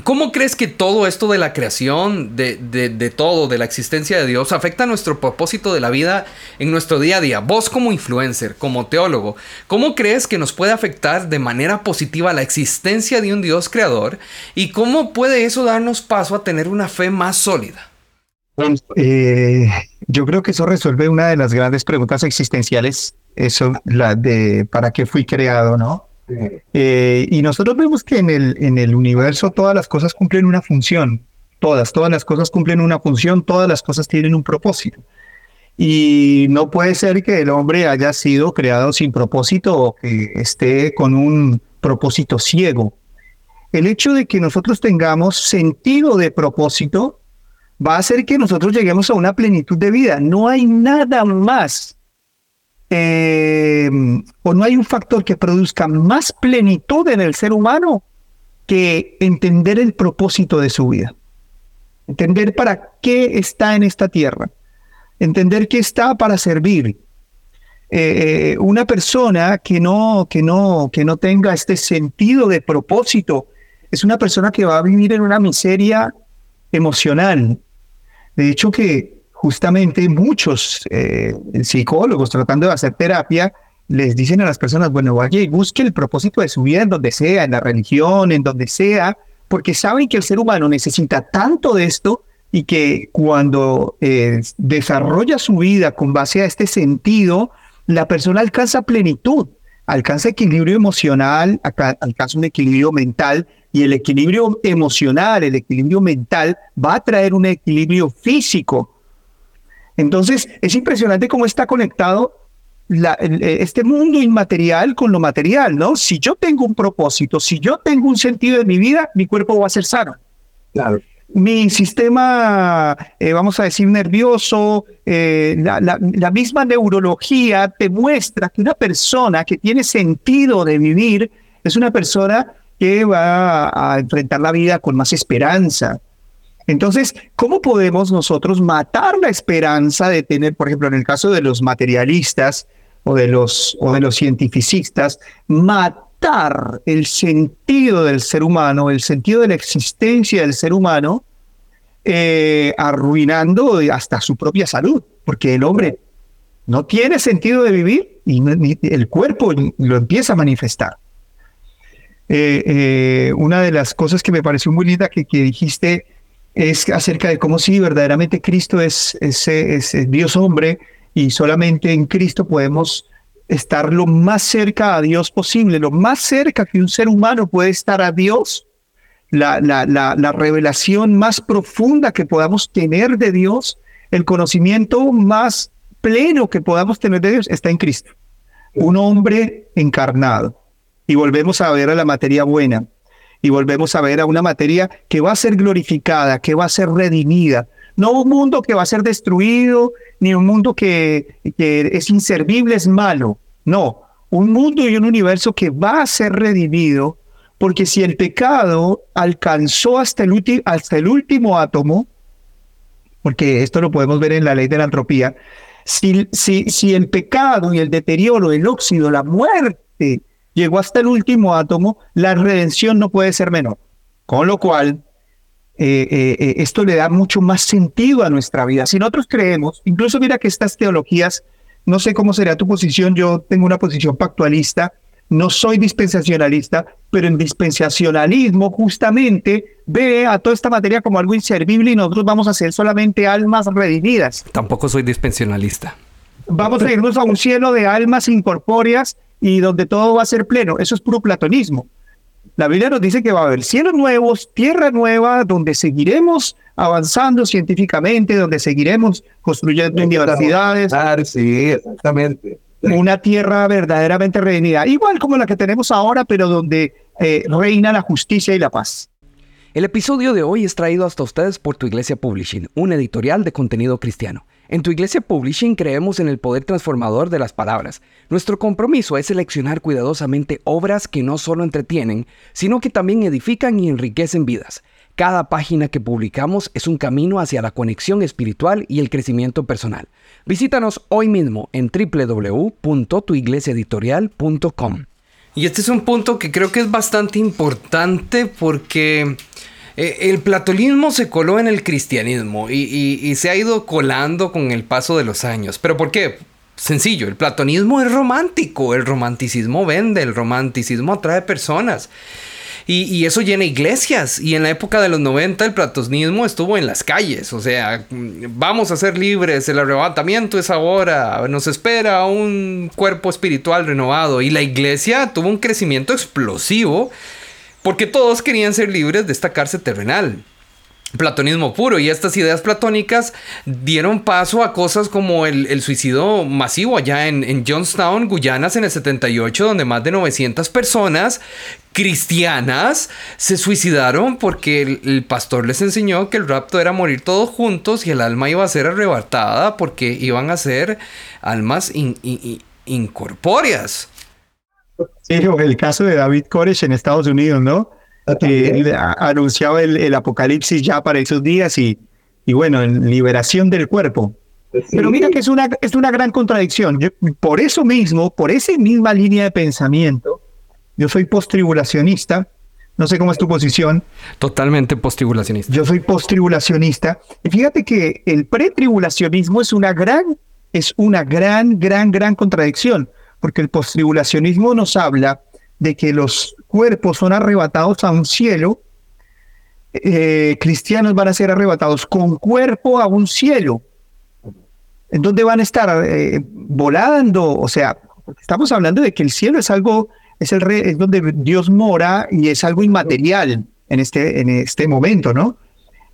Speaker 2: ¿Cómo crees que todo esto de la creación, de, de, todo, de la existencia de Dios, afecta nuestro propósito de la vida en nuestro día a día? Vos como influencer, como teólogo, ¿cómo crees que nos puede afectar de manera positiva la existencia de un Dios creador? ¿Y cómo puede eso darnos paso a tener una fe más sólida?
Speaker 1: Eh, yo creo que eso resuelve una de las grandes preguntas existenciales, eso, la de para qué fui creado, ¿no? Eh, y nosotros vemos que en el, en el universo todas las cosas cumplen una función, todas, todas las cosas cumplen una función, todas las cosas tienen un propósito. Y no puede ser que el hombre haya sido creado sin propósito o que esté con un propósito ciego. El hecho de que nosotros tengamos sentido de propósito va a hacer que nosotros lleguemos a una plenitud de vida. No hay nada más eh, o no hay un factor que produzca más plenitud en el ser humano que entender el propósito de su vida. Entender para qué está en esta tierra. Entender que está para servir. Eh, una persona que no, que, no, que no tenga este sentido de propósito es una persona que va a vivir en una miseria emocional. De hecho que justamente muchos eh, psicólogos tratando de hacer terapia les dicen a las personas, bueno, vaya y busque el propósito de su vida en donde sea, en la religión, en donde sea, porque saben que el ser humano necesita tanto de esto y que cuando eh, desarrolla su vida con base a este sentido, la persona alcanza plenitud, alcanza equilibrio emocional, alcanza un equilibrio mental y el equilibrio emocional, el equilibrio mental va a traer un equilibrio físico entonces, es impresionante cómo está conectado este mundo inmaterial con lo material, ¿no? Si yo tengo un propósito, si yo tengo un sentido de mi vida, mi cuerpo va a ser sano. Claro. Mi sistema, eh, vamos a decir, nervioso, eh, la, misma neurología te muestra que una persona que tiene sentido de vivir es una persona que va a enfrentar la vida con más esperanza, entonces, ¿cómo podemos nosotros matar la esperanza de tener, por ejemplo, en el caso de los materialistas o de los, o de los cientificistas, matar el sentido del ser humano, el sentido de la existencia del ser humano, eh, arruinando hasta su propia salud? Porque el hombre no tiene sentido de vivir y el cuerpo lo empieza a manifestar. Eh, eh, una de las cosas que me pareció muy linda que, que dijiste es acerca de cómo si verdaderamente Cristo es, es, Dios hombre y solamente en Cristo podemos estar lo más cerca a Dios posible, lo más cerca que un ser humano puede estar a Dios. La, la revelación más profunda que podamos tener de Dios, el conocimiento más pleno que podamos tener de Dios está en Cristo. Un hombre encarnado. Y volvemos a ver a la materia buena y volvemos a ver a una materia que va a ser glorificada, que va a ser redimida. No un mundo que va a ser destruido, ni un mundo que, que es inservible, es malo. No, un mundo y un universo que va a ser redimido, porque si el pecado alcanzó hasta el, hasta el último átomo, porque esto lo podemos ver en la ley de la entropía, si, si, si el pecado y el deterioro, el óxido, la muerte llegó hasta el último átomo, la redención no puede ser menor. Con lo cual, eh, eh, eh, esto le da mucho más sentido a nuestra vida. Si nosotros creemos, incluso mira que estas teologías, no sé cómo será tu posición, yo tengo una posición pactualista, no soy dispensacionalista, pero en dispensacionalismo justamente ve a toda esta materia como algo inservible y nosotros vamos a ser solamente almas redimidas.
Speaker 2: Tampoco soy dispensacionalista.
Speaker 1: Vamos a irnos a un cielo de almas incorpóreas y donde todo va a ser pleno. Eso es puro platonismo. La Biblia nos dice que va a haber cielos nuevos, tierra nueva, donde seguiremos avanzando científicamente, donde seguiremos construyendo universidades.
Speaker 3: Sí, exactamente.
Speaker 1: Una tierra verdaderamente redimida, igual como la que tenemos ahora, pero donde eh, reina la justicia y la paz.
Speaker 2: El episodio de hoy es traído hasta ustedes por Tu Iglesia Publishing, un editorial de contenido cristiano. En Tu Iglesia Publishing creemos en el poder transformador de las palabras. Nuestro compromiso es seleccionar cuidadosamente obras que no solo entretienen, sino que también edifican y enriquecen vidas. Cada página que publicamos es un camino hacia la conexión espiritual y el crecimiento personal. Visítanos hoy mismo en www.tuiglesiaeditorial.com. Y este es un punto que creo que es bastante importante porque eh, el platonismo se coló en el cristianismo y, se ha ido colando con el paso de los años. ¿Pero por qué? Sencillo, el platonismo es romántico, el romanticismo vende, el romanticismo atrae personas. Y, eso llena iglesias. Y en la época de los 90 el platonismo estuvo en las calles. O sea, vamos a ser libres, el arrebatamiento es ahora, nos espera un cuerpo espiritual renovado. Y la iglesia tuvo un crecimiento explosivo porque todos querían ser libres de esta cárcel terrenal. Platonismo puro y estas ideas platónicas dieron paso a cosas como el, suicidio masivo allá en, en, Johnstown, Guyanas en el 78, donde más de 900 personas cristianas se suicidaron porque el, pastor les enseñó que el rapto era morir todos juntos y el alma iba a ser arrebatada porque iban a ser almas incorpóreas.
Speaker 1: Sí, el caso de David Koresh en Estados Unidos, ¿no? Que anunciaba el, apocalipsis ya para esos días y, y bueno, en liberación del cuerpo. Pero mira que es una, es una gran contradicción. por eso mismo, por esa misma línea de pensamiento, yo soy postribulacionista. No sé cómo es tu posición.
Speaker 2: Totalmente postribulacionista.
Speaker 1: Yo soy postribulacionista. Y fíjate que el pretribulacionismo es una gran, es una gran, gran, gran contradicción porque el postribulacionismo nos habla de que los cuerpos son arrebatados a un cielo, eh, cristianos van a ser arrebatados con cuerpo a un cielo, en donde van a estar eh, volando, o sea, estamos hablando de que el cielo es algo, es el es donde Dios mora y es algo inmaterial en este, en este momento, ¿no?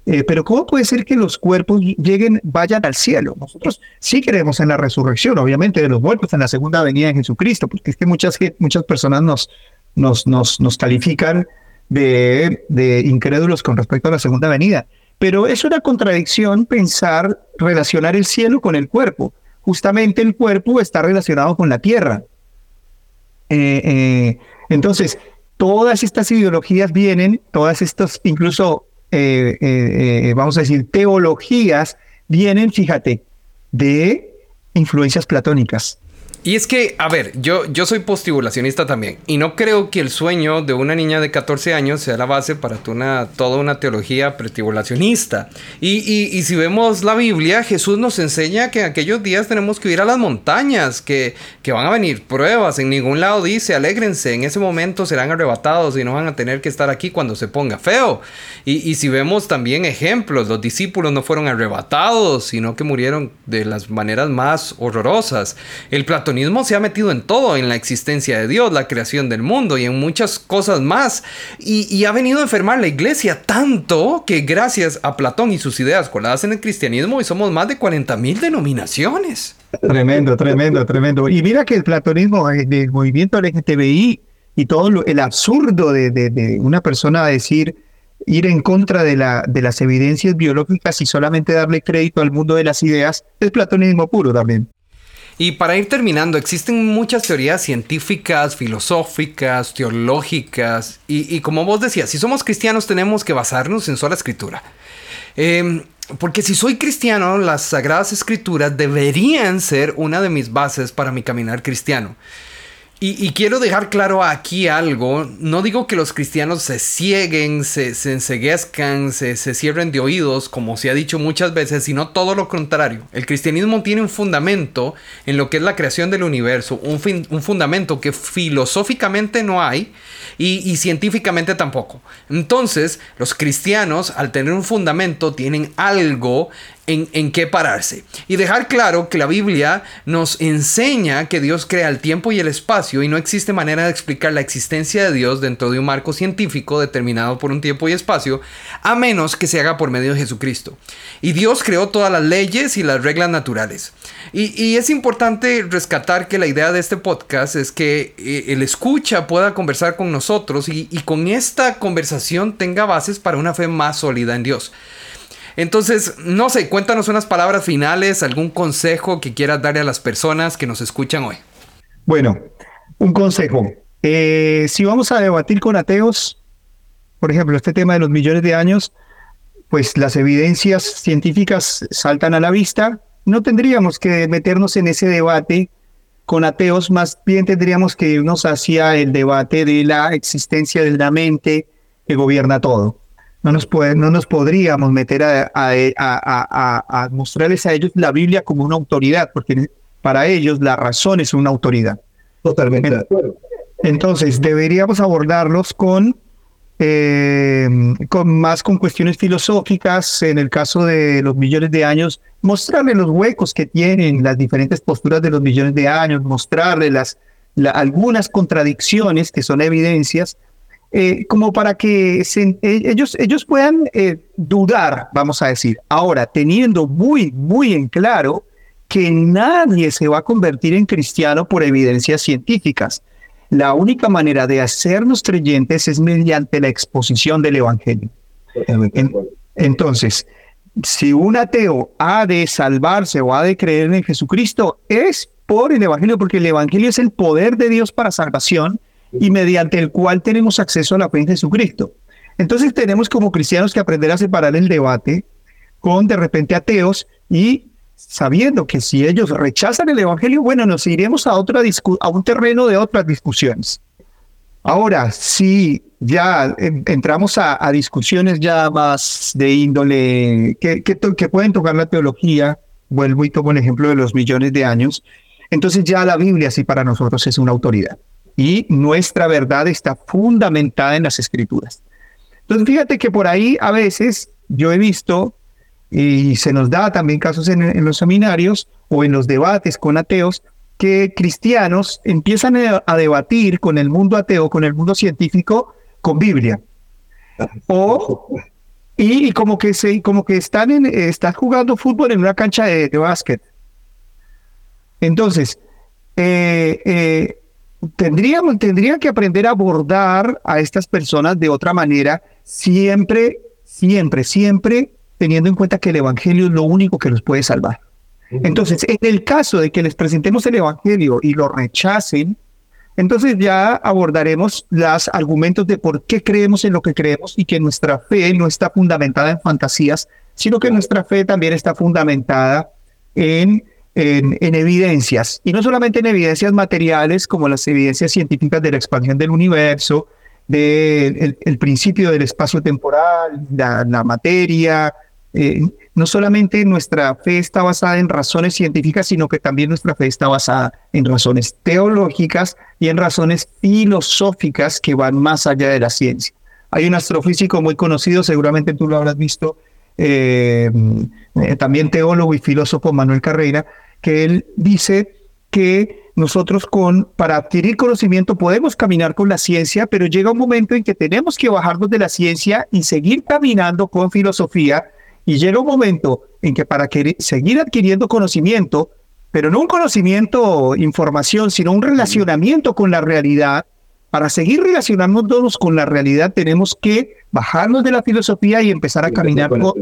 Speaker 1: Eh, pero ¿cómo puede ser que los cuerpos lleguen, vayan al cielo? Nosotros sí creemos en la resurrección, obviamente, de los muertos, en la segunda venida de Jesucristo, porque es que muchas, muchas personas nos, nos, nos, nos califican de, de incrédulos con respecto a la segunda venida. Pero es una contradicción pensar, relacionar el cielo con el cuerpo. Justamente el cuerpo está relacionado con la tierra. Eh, eh, entonces, todas estas ideologías vienen, todas estas, incluso eh, eh, eh, vamos a decir, teologías vienen, fíjate, de influencias platónicas.
Speaker 2: Y es que, a ver, yo, yo soy postibulacionista también. Y no creo que el sueño de una niña de 14 años sea la base para una, toda una teología pretibulacionista. Y, y, si vemos la Biblia, Jesús nos enseña que en aquellos días tenemos que ir a las montañas, que, que van a venir pruebas. En ningún lado dice, alégrense, en ese momento serán arrebatados y no van a tener que estar aquí cuando se ponga feo. Y, y si vemos también ejemplos, los discípulos no fueron arrebatados, sino que murieron de las maneras más horrorosas. El se ha metido en todo, en la existencia de Dios, la creación del mundo y en muchas cosas más. Y, ha venido a enfermar la iglesia tanto que gracias a Platón y sus ideas coladas en el cristianismo, hoy somos más de 40 mil denominaciones.
Speaker 1: Tremendo, tremendo, tremendo. Y mira que el platonismo, el eh, movimiento LGTBI y todo el absurdo de, una persona decir ir en contra de, de las evidencias biológicas y solamente darle crédito al mundo de las ideas, es platonismo puro también.
Speaker 2: Y para ir terminando, existen muchas teorías científicas, filosóficas, teológicas, y, como vos decías, si somos cristianos tenemos que basarnos en sola escritura. Em, porque si soy cristiano, las sagradas escrituras deberían ser una de mis bases para mi caminar cristiano. Y, quiero dejar claro aquí algo. No digo que los cristianos se cieguen, se, se enseguezcan, se, se, cierren de oídos, como se ha dicho muchas veces, sino todo lo contrario. El cristianismo tiene un fundamento en lo que es la creación del universo, un, un fundamento que filosóficamente no hay y, y científicamente tampoco. Entonces, los cristianos, al tener un fundamento, tienen algo en, qué pararse. Y dejar claro que la Biblia nos enseña que Dios crea el tiempo y el espacio y no existe manera de explicar la existencia de Dios dentro de un marco científico determinado por un tiempo y espacio, a menos que se haga por medio de Jesucristo. Y Dios creó todas las leyes y las reglas naturales. Y, es importante rescatar que la idea de este podcast es que eh, el escucha pueda conversar con nosotros y con esta conversación tenga bases para una fe más sólida en Dios. Entonces, no sé, cuéntanos unas palabras finales, algún consejo que quieras darle a las personas que nos escuchan hoy.
Speaker 1: Bueno, un consejo. Eh, si vamos a debatir con ateos, por ejemplo, este tema de los millones de años, pues las evidencias científicas saltan a la vista. No tendríamos que meternos en ese debate con ateos, más bien tendríamos que irnos hacia el debate de la existencia de la mente que gobierna todo no nos, puede, no nos podríamos meter a, a, mostrarles a ellos la Biblia como una autoridad, porque para ellos la razón es una autoridad.
Speaker 3: Totalmente de acuerdo.
Speaker 1: Entonces, deberíamos abordarlos con, eh, con más con cuestiones filosóficas, en el caso de los millones de años, mostrarles los huecos que tienen las diferentes posturas de los millones de años, mostrarles las, algunas contradicciones que son evidencias, eh, como para que eh, ellos, ellos puedan eh, dudar, vamos a decir. Ahora, teniendo muy, muy en claro que nadie se va a convertir en cristiano por evidencias científicas. La única manera de hacernos creyentes es mediante la exposición del Evangelio. entonces, si un ateo ha de salvarse o ha de creer en Jesucristo, es por el Evangelio, porque el Evangelio es el poder de Dios para salvación y mediante el cual tenemos acceso a la fe en Jesucristo. Entonces tenemos como cristianos que aprender a separar el debate con de repente ateos y sabiendo que si ellos rechazan el Evangelio, bueno, nos iremos a, otra a un terreno de otras discusiones. Ahora, si ya entramos a, discusiones ya más de índole que, que, que pueden tocar la teología, vuelvo y tomo el ejemplo de los millones de años, entonces ya la Biblia sí para nosotros es una autoridad y nuestra verdad está fundamentada en las escrituras. Entonces, fíjate que por ahí a veces yo he visto, y se nos da también casos en, los seminarios o en los debates con ateos, que cristianos empiezan a, debatir con el mundo ateo, con el mundo científico, con Biblia. O, y, como que, se, como que están, en, jugando fútbol en una cancha de, básquet. Entonces, eh, eh, tendríamos, tendría que aprender a abordar a estas personas de otra manera, siempre, siempre, siempre teniendo en cuenta que el Evangelio es lo único que los puede salvar. Entonces, en el caso de que les presentemos el Evangelio y lo rechacen, entonces ya abordaremos los argumentos de por qué creemos en lo que creemos y que nuestra fe no está fundamentada en fantasías, sino que nuestra fe también está fundamentada en en, evidencias, y no solamente en evidencias materiales como las evidencias científicas de la expansión del universo, del el principio del espacio temporal, la, materia. Eh, no solamente nuestra fe está basada en razones científicas, sino que también nuestra fe está basada en razones teológicas y en razones filosóficas que van más allá de la ciencia. Hay un astrofísico muy conocido, seguramente tú lo habrás visto, eh, eh, también teólogo y filósofo Manuel Carreira, que él dice que nosotros con para adquirir conocimiento podemos caminar con la ciencia, pero llega un momento en que tenemos que bajarnos de la ciencia y seguir caminando con filosofía. Y llega un momento en que para seguir adquiriendo conocimiento, pero no un conocimiento, información, sino un relacionamiento con la realidad, para seguir relacionándonos con la realidad tenemos que bajarnos de la filosofía y empezar a caminar con,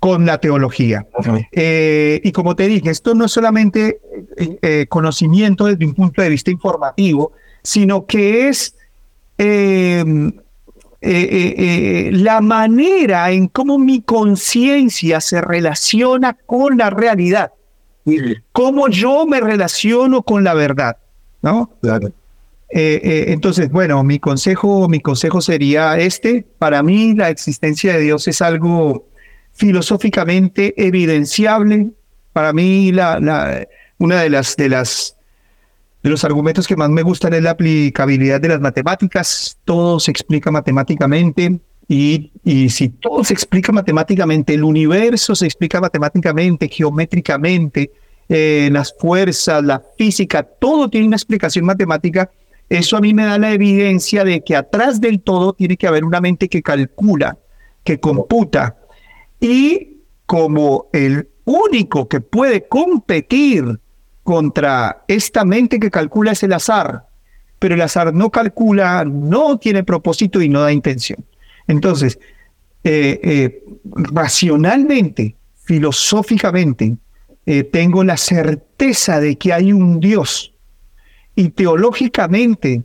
Speaker 1: con la teología. Eh, y como te dije, esto no es solamente eh, eh, conocimiento desde un punto de vista informativo, sino que es la manera en cómo mi conciencia se relaciona con la realidad, cómo yo me relaciono con la verdad, ¿no? entonces, bueno, mi consejo, mi consejo sería este. Para mí, la existencia de Dios es algo filosóficamente evidenciable. Para mí, la, una de las, de las de los argumentos que más me gustan es la aplicabilidad de las matemáticas. Todo se explica matemáticamente. Y, y si todo se explica matemáticamente, el universo se explica matemáticamente, geométricamente, eh, las fuerzas, la física, todo tiene una explicación matemática. Eso a mí me da la evidencia de que atrás del todo tiene que haber una mente que calcula, que computa. Y como el único que puede competir contra esta mente que calcula es el azar, pero el azar no calcula, no tiene propósito y no da intención. Entonces, eh, eh, racionalmente, filosóficamente, eh, tengo la certeza de que hay un Dios y teológicamente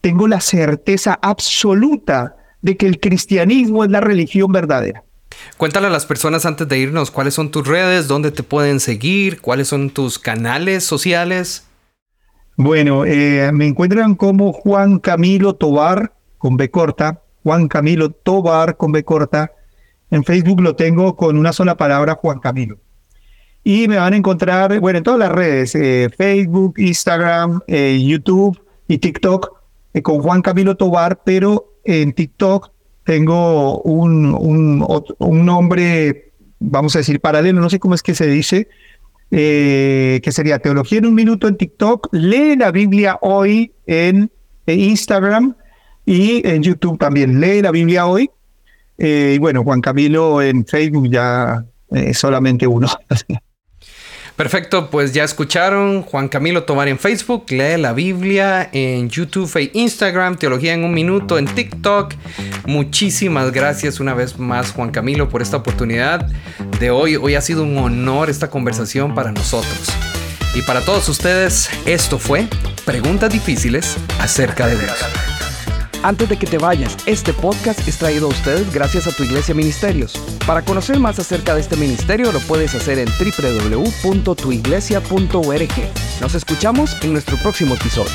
Speaker 1: tengo la certeza absoluta de que el cristianismo es la religión verdadera.
Speaker 2: Cuéntale a las personas antes de irnos cuáles son tus redes, dónde te pueden seguir, cuáles son tus canales sociales.
Speaker 1: Bueno, me encuentran como Juan Camilo Tobar con B corta, Juan Camilo Tobar con B corta. En Facebook lo tengo con una sola palabra, Juan Camilo. Y me van a encontrar, bueno, en todas las redes, eh, Facebook, Instagram, eh, YouTube y TikTok, eh, con Juan Camilo Tobar, pero en TikTok tengo un, un, un, nombre, vamos a decir, paralelo, no sé cómo es que se dice, que sería Teología en un Minuto en TikTok, lee la Biblia hoy en Instagram y en YouTube también. Lee la Biblia hoy. Eh, y bueno, Juan Camilo en Facebook ya eh, solamente uno.
Speaker 2: Perfecto, pues ya escucharon Juan Camilo Tomar en Facebook, lee la Biblia en YouTube e Instagram, Teología en un Minuto en TikTok. Muchísimas gracias una vez más Juan Camilo por esta oportunidad de hoy. Hoy ha sido un honor esta conversación para nosotros. Y para todos ustedes, esto fue Preguntas Difíciles acerca de Dios. Antes de que te vayas, este podcast es traído a ustedes gracias a tu iglesia Ministerios. Para conocer más acerca de este ministerio lo puedes hacer en www.tuiglesia.org. Nos escuchamos en nuestro próximo episodio.